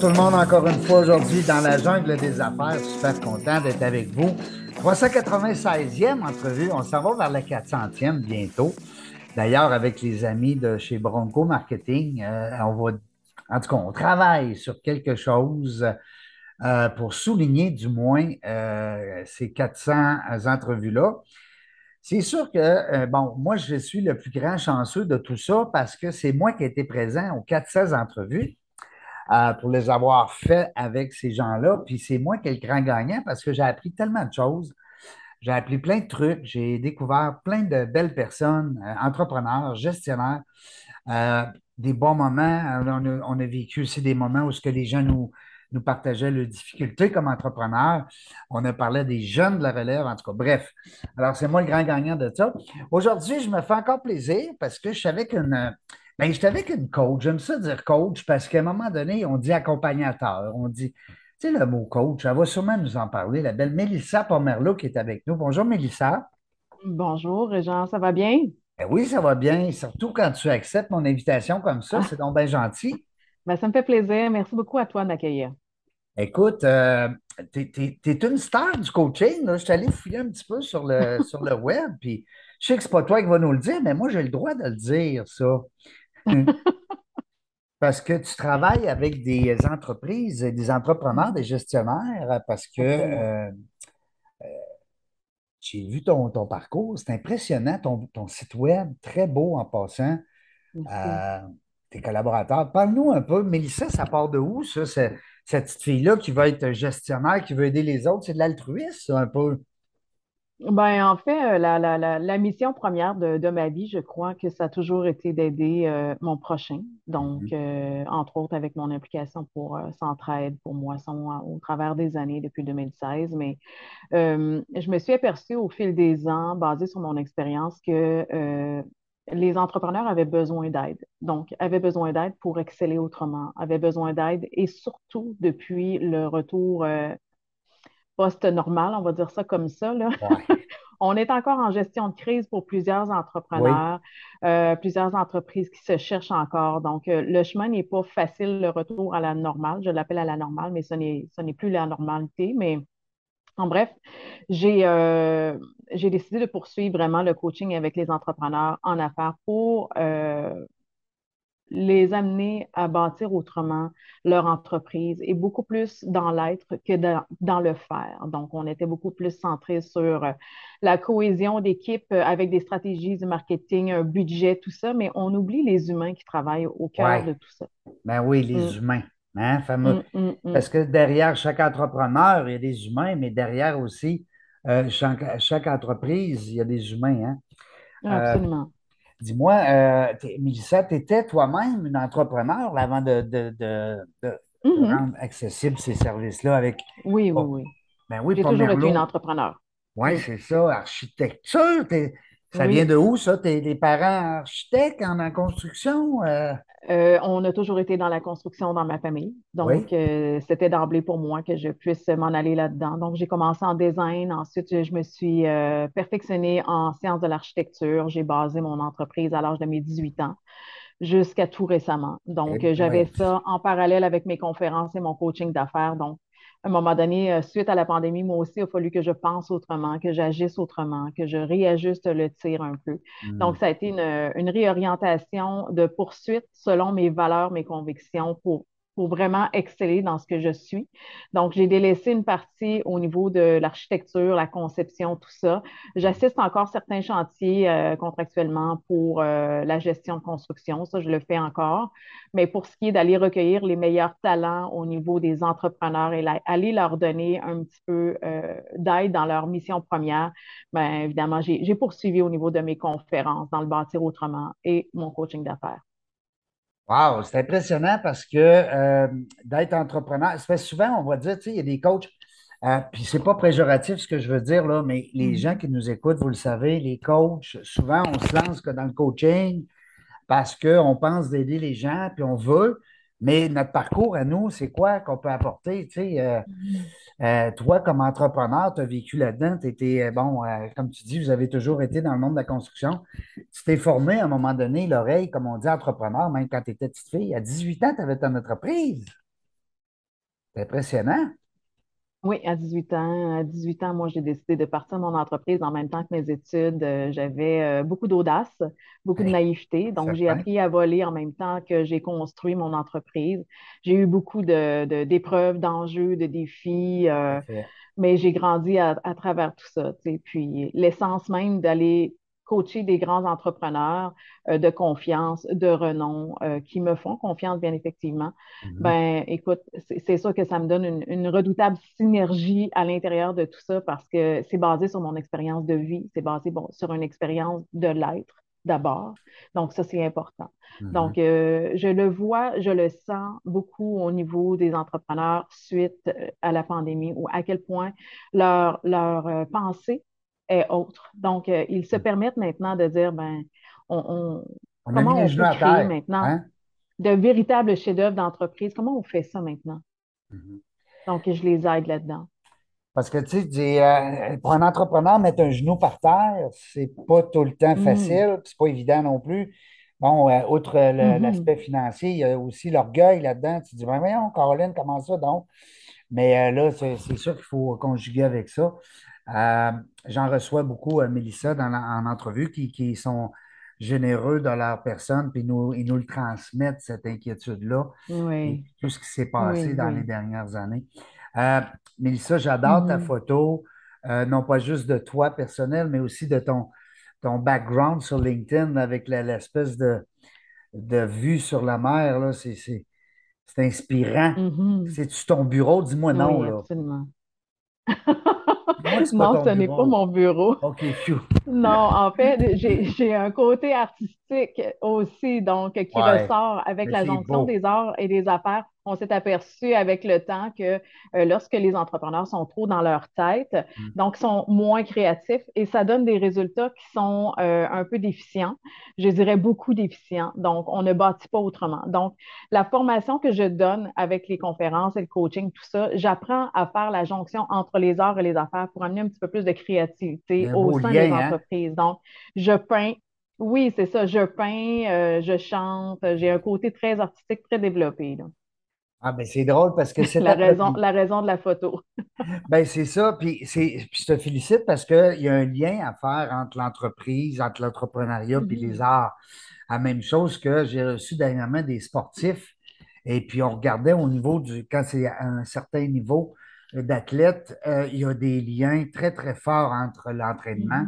Tout le monde, encore une fois aujourd'hui dans la jungle des affaires. Super content d'être avec vous. 396e entrevue, on s'en va vers la 400e bientôt. D'ailleurs, avec les amis de chez Bronco Marketing, euh, on va, en tout cas, on travaille sur quelque chose euh, pour souligner du moins euh, ces 400 entrevues-là. C'est sûr que, bon, moi, je suis le plus grand chanceux de tout ça parce que c'est moi qui ai été présent aux 400 entrevues. Euh, pour les avoir fait avec ces gens-là. Puis c'est moi qui ai le grand gagnant parce que j'ai appris tellement de choses. J'ai appris plein de trucs. J'ai découvert plein de belles personnes, euh, entrepreneurs, gestionnaires, euh, des bons moments. On a, vécu aussi des moments où ce que les gens nous, nous partageaient leurs difficultés comme entrepreneurs. On a parlé des jeunes de la relève, en tout cas. Bref, alors c'est moi le grand gagnant de ça. Aujourd'hui, je me fais encore plaisir parce que je savais qu'une Bien, j'étais avec une coach. J'aime ça dire coach parce qu'à un moment donné, on dit accompagnateur. On dit, tu sais, le mot coach, elle va sûrement nous en parler. La belle Mélissa Pomerleau qui est avec nous. Bonjour, Mélissa. Bonjour, Régent, ça va bien? Ben oui, ça va bien. Surtout quand tu acceptes mon invitation comme ça, c'est donc bien gentil. Ben, ça me fait plaisir. Merci beaucoup à toi de m'accueillir. Écoute, euh, tu es, une star du coaching. Je suis allé fouiller un petit peu sur le, sur le web, puis je sais que ce n'est pas toi qui vas nous le dire, mais moi, j'ai le droit de le dire, ça. Parce que tu travailles avec des entreprises, des entrepreneurs, des gestionnaires, parce que euh, euh, j'ai vu ton, ton parcours, c'est impressionnant, ton, ton, site web, très beau en passant. Euh, tes collaborateurs. Parle-nous un peu, Mélissa, ça part de où, ça, cette petite fille-là qui va être gestionnaire, qui veut aider les autres? C'est de l'altruisme, un peu? Ben, en fait, euh, la, la, la, la mission première de, de, ma vie, je crois que ça a toujours été d'aider euh, mon prochain. Donc, mm-hmm. euh, entre autres, avec mon implication pour Centraide, pour Moisson, au travers des années depuis 2016. Mais je me suis aperçue au fil des ans, basée sur mon expérience, que les entrepreneurs avaient besoin d'aide. Donc, avaient besoin d'aide pour exceller autrement, avaient besoin d'aide et surtout depuis le retour post-normal, on va dire ça comme ça. on est encore en gestion de crise pour plusieurs entrepreneurs, euh, plusieurs entreprises qui se cherchent encore. Donc, euh, le chemin n'est pas facile, le retour à la normale. Je l'appelle à la normale, mais ce n'est plus la normalité. Mais en bref, j'ai euh, décidé de poursuivre vraiment le coaching avec les entrepreneurs en affaires pour les amener à bâtir autrement leur entreprise et beaucoup plus dans l'être que dans, le faire. Donc, on était beaucoup plus centré sur euh, la cohésion d'équipe euh, avec des stratégies de marketing, un budget, tout ça, mais on oublie les humains qui travaillent au cœur de tout ça. Ben oui, les mm. humains. Hein, fameux. Mm, mm, Parce que derrière chaque entrepreneur, il y a des humains, mais derrière aussi, euh, chaque, entreprise, il y a des humains. Hein? Absolument. Dis-moi, euh, Mélissa, tu étais toi-même une entrepreneur avant de, mm-hmm. rendre accessibles ces services-là avec. Oui, oui, oui. Ben oui, J'ai toujours été une entrepreneur. Oui, c'est ça. Architecture, ça vient de où, ça? T'es des parents architectes en, construction? Euh? Euh, on a toujours été dans la construction dans ma famille. Donc, euh, c'était d'emblée pour moi que je puisse m'en aller là-dedans. Donc, j'ai commencé en design. Ensuite, je me suis perfectionnée en sciences de l'architecture. J'ai basé mon entreprise à l'âge de mes 18 ans jusqu'à tout récemment. Donc, eh j'avais ça en parallèle avec mes conférences et mon coaching d'affaires. Donc, à un moment donné, euh, suite à la pandémie, moi aussi, il a fallu que je pense autrement, que j'agisse autrement, que je réajuste le tir un peu. Donc, hmm. ça a été une, réorientation de poursuite selon mes valeurs, mes convictions pour, pour vraiment exceller dans ce que je suis. Donc, j'ai délaissé une partie au niveau de l'architecture, la conception, tout ça. J'assiste encore certains chantiers euh, contractuellement pour euh, la gestion de construction. Ça, je le fais encore. Mais pour ce qui est d'aller recueillir les meilleurs talents au niveau des entrepreneurs et aller leur donner un petit peu euh, d'aide dans leur mission première, bien évidemment, j'ai poursuivi au niveau de mes conférences dans le bâtir autrement et mon coaching d'affaires. Wow, c'est impressionnant parce que euh, d'être entrepreneur, ça fait souvent, on va dire, tu sais, il y a des coachs, euh, puis c'est pas péjoratif ce que je veux dire, là, mais les mm-hmm. gens qui nous écoutent, vous le savez, les coachs, souvent, on se lance que dans le coaching parce qu'on pense d'aider les gens, puis on veut, mais notre parcours à nous, c'est quoi qu'on peut apporter? Tu sais, euh, mm-hmm. Euh, toi, comme entrepreneur, tu as vécu là-dedans, tu étais, euh, bon, euh, comme tu dis, vous avez toujours été dans le monde de la construction. Tu t'es formé à un moment donné, l'oreille, comme on dit, entrepreneur, même quand tu étais petite fille. À 18 ans, tu avais ton entreprise. C'est impressionnant. Oui, à 18 ans. À 18 ans, moi, j'ai décidé de partir de mon entreprise en même temps que mes études. J'avais beaucoup d'audace, beaucoup de naïveté. Donc, j'ai appris à voler en même temps que j'ai construit mon entreprise. J'ai eu beaucoup de, d'épreuves, d'enjeux, de défis, mais j'ai grandi à, à, travers tout ça. Puis, l'essence même d'aller coacher des grands entrepreneurs euh, de confiance, de renom, euh, qui me font confiance, bien effectivement, mm-hmm. ben écoute, c'est sûr que ça me donne une, redoutable synergie à l'intérieur de tout ça parce que c'est basé sur mon expérience de vie, c'est basé bon, sur une expérience de l'être d'abord. Donc, ça, c'est important. Mm-hmm. Donc, euh, je le vois, je le sens beaucoup au niveau des entrepreneurs suite à la pandémie ou à quel point leur, leur pensée est autre. Donc, euh, ils se mm. permettent maintenant de dire, ben, on, comment on peut créer maintenant hein? de véritables chefs-d'œuvre d'entreprise? Comment on fait ça maintenant? Mm-hmm. Donc, je les aide là-dedans. Parce que, tu sais, euh, pour un entrepreneur, mettre un genou par terre, c'est pas tout le temps mm. facile, c'est pas évident non plus. Bon, euh, outre mm-hmm. l'aspect financier, il y a aussi l'orgueil là-dedans. Tu dis, ben voyons, Caroline, comment ça donc? Mais là, c'est sûr qu'il faut conjuguer avec ça. Euh, j'en reçois beaucoup, euh, Mélissa, dans en entrevue, qui, sont généreux de leur personne, puis nous, ils nous le transmettent, cette inquiétude-là. Oui. Tout ce qui s'est passé dans les dernières années. Euh, Mélissa, j'adore ta mm-hmm. photo, non pas juste de toi personnel, mais aussi de ton, ton background sur LinkedIn avec l'espèce de, de vue sur la mer. C'est inspirant. Mm-hmm. C'est-tu ton bureau? Dis-moi non. Là. Absolument. non, ce n'est pas mon bureau. OK, non, en fait, j'ai un côté artistique aussi, donc qui ressort avec la jonction des arts et des affaires on s'est aperçu avec le temps que euh, lorsque les entrepreneurs sont trop dans leur tête, mm. donc sont moins créatifs et ça donne des résultats qui sont euh, un peu déficients, je dirais beaucoup déficients. Donc, on ne bâtit pas autrement. Donc, la formation que je donne avec les conférences et le coaching, tout ça, j'apprends à faire la jonction entre les arts et les affaires pour amener un petit peu plus de créativité au sein des hein? entreprises. Donc, je peins oui, c'est ça. Je peins, euh, je chante. J'ai un côté très artistique, très développé. Là. Ah, ben c'est drôle parce que c'est la raison, la raison de la photo. ben c'est ça. Puis, puis je te félicite parce qu'il y a un lien à faire entre l'entreprise, entre l'entrepreneuriat et les mm-hmm. arts. La même chose que j'ai reçu dernièrement des sportifs. Et puis, on regardait au niveau du. Quand c'est à un certain niveau d'athlète, euh, il y a des liens très, très forts entre l'entraînement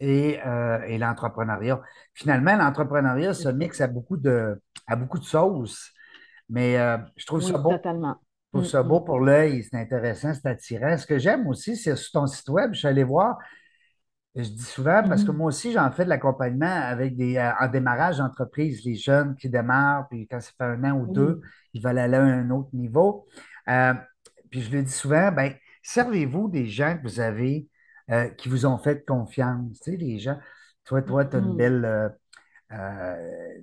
mm-hmm. et, euh, et l'entrepreneuriat. Finalement, l'entrepreneuriat se mixe à beaucoup de, à beaucoup de sauces. Mais euh, je trouve ça beau. Totalement. Je trouve ça mm, beau mm. pour l'œil, c'est intéressant, c'est attirant. Ce que j'aime aussi, c'est sur ton site web, je suis allé voir. Je dis souvent, parce que mm. moi aussi, j'en fais de l'accompagnement avec des euh, en démarrage d'entreprise, les jeunes qui démarrent, puis quand ça fait un an ou deux, ils veulent aller à un autre niveau. Euh, puis je le dis souvent, ben, servez-vous des gens que vous avez qui vous ont fait confiance. Tu sais, les gens, toi, toi, tu as une belle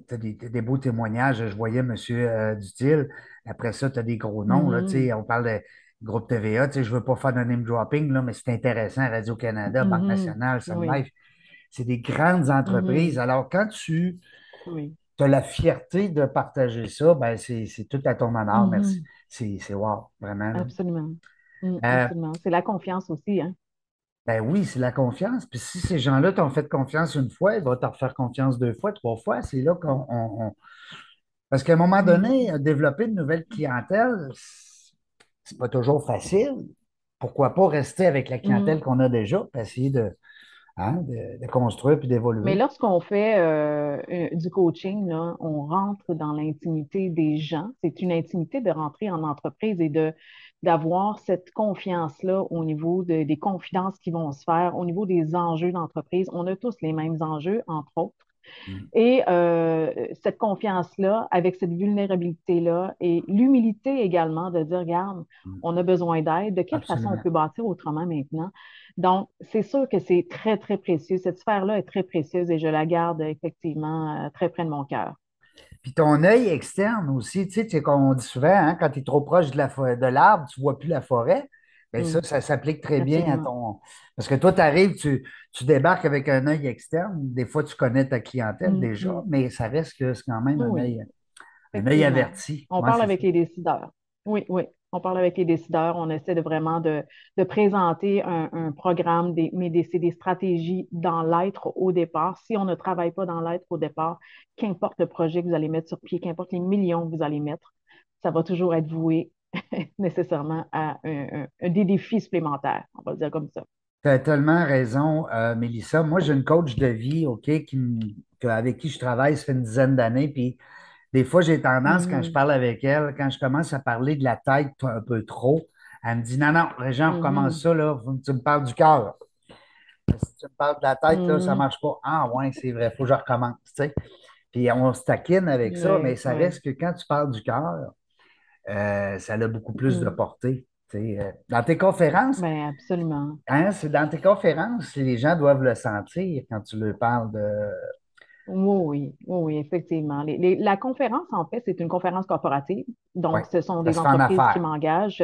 tu as des, beaux témoignages. Je voyais M. Euh, Dutil. Après ça, tu as des gros noms. là, mm-hmm. on parle de groupe TVA. Je ne veux pas faire de name dropping, là, mais c'est intéressant. Radio-Canada, Banque mm-hmm. nationale, Sun Life. C'est des grandes entreprises. Mm-hmm. Alors, quand tu as la fierté de partager ça, ben, c'est tout à ton honneur. Merci. C'est wow, vraiment. Absolument. Mm, euh, absolument. C'est la confiance aussi. Hein? Ben oui, c'est la confiance. Puis si ces gens-là t'ont fait confiance une fois, ils vont te refaire confiance deux fois, trois fois. C'est là qu'on Parce qu'à un moment donné, développer une nouvelle clientèle, c'est pas toujours facile. Pourquoi pas rester avec la clientèle Mhm. qu'on a déjà, puis essayer de, hein, de, de construire puis Mais d'évoluer. lorsqu'on fait euh, euh, du coaching, là, on rentre dans l'intimité des gens. C'est une intimité de rentrer en entreprise et de d'avoir cette confiance-là au niveau de- des confidences qui vont se faire, au niveau des enjeux d'entreprise. On a tous les mêmes enjeux, entre autres. Mm. Et euh, cette confiance-là, avec cette vulnérabilité-là et l'humilité également de dire, regarde, Mm. on a besoin d'aide, de quelle façon on peut bâtir autrement maintenant? Donc, c'est sûr que c'est très, très précieux. Cette sphère-là est très précieuse et je la garde effectivement euh, très près de mon cœur. Puis ton œil externe aussi, tu sais, tu sais, comme on dit souvent, hein, quand tu es trop proche de la fo- de l'arbre, tu ne vois plus la forêt. Bien, ça, ça s'applique très bien à ton. Parce que toi, tu arrives, tu, tu débarques avec un œil externe. Des fois, tu connais ta clientèle Mm, déjà, mais ça reste que c'est quand même un Oui, œil, un œil effectivement. averti. On Ouais, parle ça. avec les décideurs. Oui, oui. On parle avec les décideurs. On essaie de vraiment de, présenter un, programme, des, mais des, stratégies dans l'être au départ. Si on ne travaille pas dans l'être au départ, qu'importe le projet que vous allez mettre sur pied, qu'importe les millions que vous allez mettre, ça va toujours être voué nécessairement à un, des défis supplémentaires. On va le dire comme ça. Tu as tellement raison, euh, Mélissa. Moi, j'ai une coach de vie, OK, qui, avec qui je travaille, ça fait une dizaine d'années. Des fois, j'ai tendance, quand je Mhm, parle avec elle, quand je commence à parler de la tête un peu trop, elle me dit Non, non, Régent, on recommence mhm, ça, là. Tu me parles du cœur. Si tu me parles de la tête, là, ça ne mhm. marche pas. Ah, ouais, c'est vrai, il faut que je recommence. tu sais. Puis on se taquine avec ça, mais ça oui. reste que quand tu parles du cœur, euh, ça a beaucoup plus de portée. Euh, Dans tes conférences, Ben, absolument. Hein, c'est dans tes conférences, les gens doivent le sentir quand tu leur parles de. Oui, oui, oui, effectivement. Les- les- la conférence, en fait, c'est une conférence corporative. Oui, Donc, ce sont des en entreprises qui m'engagent.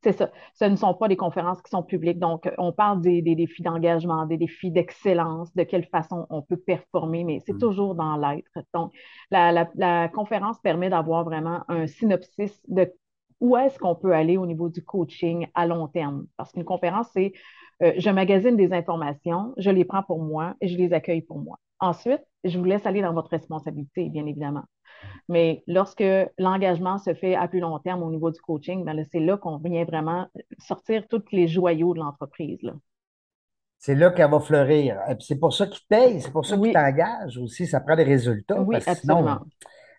C'est ça. Ce ne sont pas des conférences qui sont publiques. Donc, on parle des, des défis d'engagement, des défis d'excellence, de quelle façon on peut performer, mais c'est Mm. toujours dans l'être. Donc, la, la- la conférence permet d'avoir vraiment un synopsis de où est-ce qu'on peut aller au niveau du coaching à long terme. Parce qu'une conférence, c'est euh, je magasine des informations, je les prends pour moi et je les accueille pour moi. Ensuite, je vous laisse aller dans votre responsabilité, bien évidemment. Mais lorsque l'engagement se fait à plus long terme au niveau du coaching, ben c'est là qu'on vient vraiment sortir tous les joyaux de l'entreprise. C'est là qu'elle va fleurir. Puis c'est pour ça qu'ils payent, c'est pour ça qu'ils Oui, t'engagent aussi. Ça prend des résultats, oui, parce que sinon,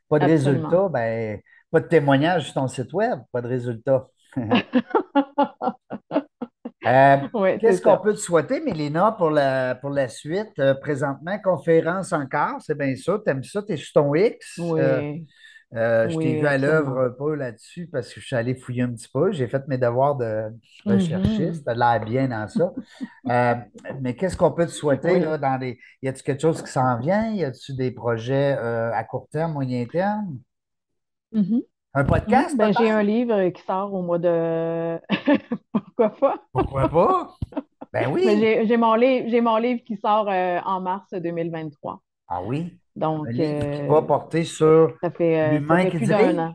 pas de Absolument. résultats, ben, pas de témoignage sur ton site web, pas de résultats. Euh, qu'est-ce qu'on peut te souhaiter, Mélina, pour la, pour la suite? Euh, présentement, conférence encore, c'est bien ça. T'aimes ça, t'es sur ton X? Euh, Oui, Euh, je t'ai vu à l'œuvre un peu là-dessus parce que je suis allé fouiller un petit peu. J'ai fait mes devoirs de recherchiste. Tu as l'air bien dans ça. Mais qu'est-ce qu'on peut te souhaiter là, dans les. Y a-t-il quelque chose qui s'en vient? Y a-t-il des projets à court terme, moyen terme? Mhm. Un podcast Ben, j'ai un livre qui sort au mois de... Pourquoi pas? Pourquoi pas? Ben oui. j'ai mon livre, j'ai mon livre qui sort euh, en mars 2023. Ah oui? Un Donc, qui va euh, porter sur ça fait, euh, l'humain qui plus an.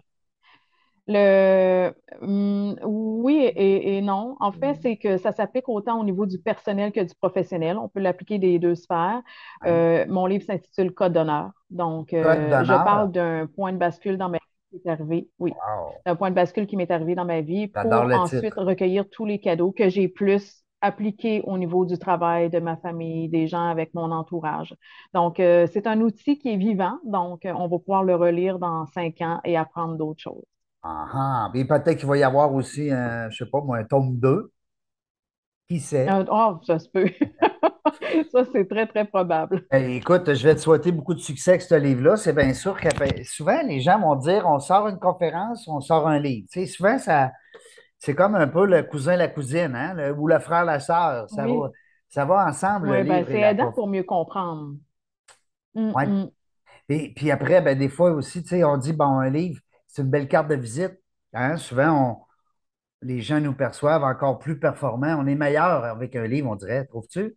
Le, hum, oui et, et non. En fait, c'est que ça s'applique autant au niveau du personnel que du professionnel. On peut l'appliquer des deux sphères. Oui. Euh, mon livre s'intitule Code d'honneur. Donc, Code je parle d'un point de bascule dans ma arrivé. Oui, Wow. d'un point de bascule qui m'est arrivé dans ma vie pour ensuite titre. recueillir tous les cadeaux que j'ai plus appliqués au niveau du travail, de ma famille, des gens avec mon entourage. Donc, euh, c'est un outil qui est vivant. Donc, euh, on va pouvoir le relire dans cinq ans et apprendre d'autres choses. Ah ah. Puis peut-être qu'il va y avoir aussi, un, je sais pas moi, un tome 2. Qui sait? Oh, ça se peut. Ça, c'est très, très probable. Eh, écoute, je vais te souhaiter beaucoup de succès avec ce livre-là. C'est bien sûr que ben, souvent, les gens vont dire on sort une conférence, on sort un livre. Tu sais, souvent, ça, c'est comme un peu le cousin, la cousine, hein, le- ou le frère, la sœur. Ça va, ça va ensemble, le oui, ben, c'est aidant pour mieux comprendre. Ouais. hum. Et puis après, ben, des fois aussi, tu sais, on dit bon, un livre, c'est une belle carte de visite. Hein? Souvent, on- les gens nous perçoivent encore plus performants. On est meilleur avec un livre, on dirait, trouves-tu?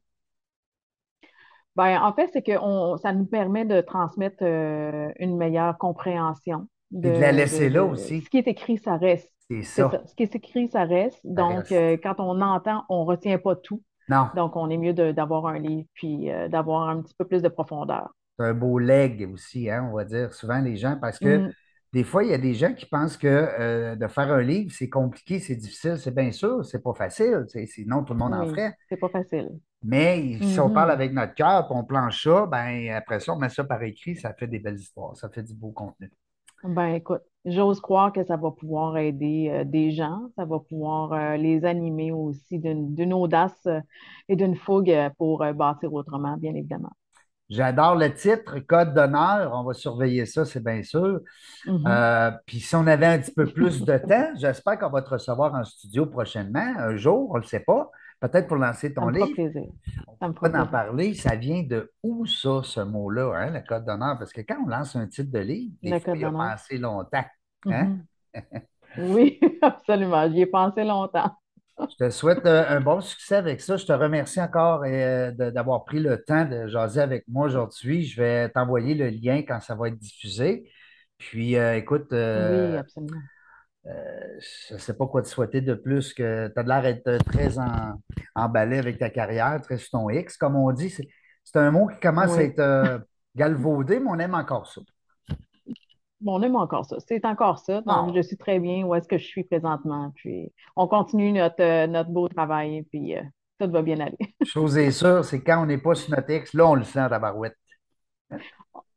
Ben, en fait, c'est que on, ça nous permet de transmettre euh, une meilleure compréhension de la de, de, laisser là de... Ce aussi. qui est écrit, ça reste. C'est ça. ça, Ce qui est écrit, ça reste. ça Donc, reste. euh, quand on entend, on ne retient pas tout. Non. Donc, on est mieux d'avoir un livre puis euh, d'avoir un petit peu plus de profondeur. C'est un beau leg aussi, hein, on va dire souvent les gens, parce que Mm, des fois, il y a des gens qui pensent que euh, de faire un livre, c'est compliqué, c'est difficile, c'est bien sûr, c'est pas facile, sinon tout le monde en ferait. c'est pas facile. Mais si on parle Mhm. avec notre cœur, puis on planche ça, ben après ça, on met ça par écrit, ça fait des belles histoires, ça fait du beau contenu. Ben, écoute, j'ose croire que ça va pouvoir aider euh, des gens, ça va pouvoir euh, les animer aussi d'une d'une audace euh, et d'une fougue pour bâtir autrement, bien évidemment. J'adore le titre, Code d'honneur, on va surveiller ça, c'est bien sûr. Mhm. Euh, puis si on avait un petit peu plus de temps, j'espère qu'on va te recevoir en studio prochainement, un jour, on ne le sait pas, peut-être pour lancer Ça ton me fera livre. plaisir. On Ça me fera en parler. Ça vient de où ça, ce mot-là, hein, le code d'honneur? Parce que quand on lance un titre de livre, des fois, il a passé longtemps. Hein? Mhm. Oui, absolument. J'y ai pensé longtemps. Je te souhaite euh, un bon succès avec ça. Je te remercie encore euh, d'avoir pris le temps de jaser avec moi aujourd'hui. Je vais t'envoyer le lien quand ça va être diffusé. Puis, euh, écoute, Oui, absolument. euh, je ne sais pas quoi te souhaiter de plus que tu as l'air d'être très en- emballé avec ta carrière, très sur ton X, comme on dit. C'est un mot qui commence à être galvaudé, mais on aime encore ça. Bon, on aime encore ça. C'est encore ça. Donc, Ah, je suis très bien où est-ce que je suis présentement. Puis, on continue notre, euh, notre beau travail, puis euh, tout va bien aller. chose est sûre, c'est quand on n'est pas sur notre X, là, on le sent à la barouette.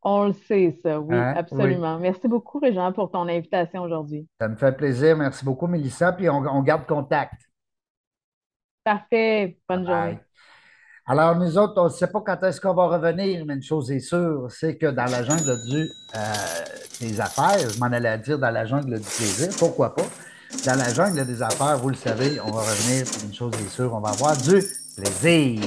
On le sait, ça. Oui, Hein? Oui. absolument. Merci beaucoup, Régent, pour ton invitation aujourd'hui. Ça me fait plaisir. Merci beaucoup, Mélissa. Puis on, on garde contact. Parfait. Bonne bye. journée. Alors, nous autres, on ne sait pas quand est-ce qu'on va revenir, mais une chose est sûre, c'est que dans la jungle du, euh, des affaires, je m'en allais à dire dans la jungle du plaisir, pourquoi pas? Dans la jungle des affaires, vous le savez, on va revenir, une chose est sûre, on va avoir du plaisir.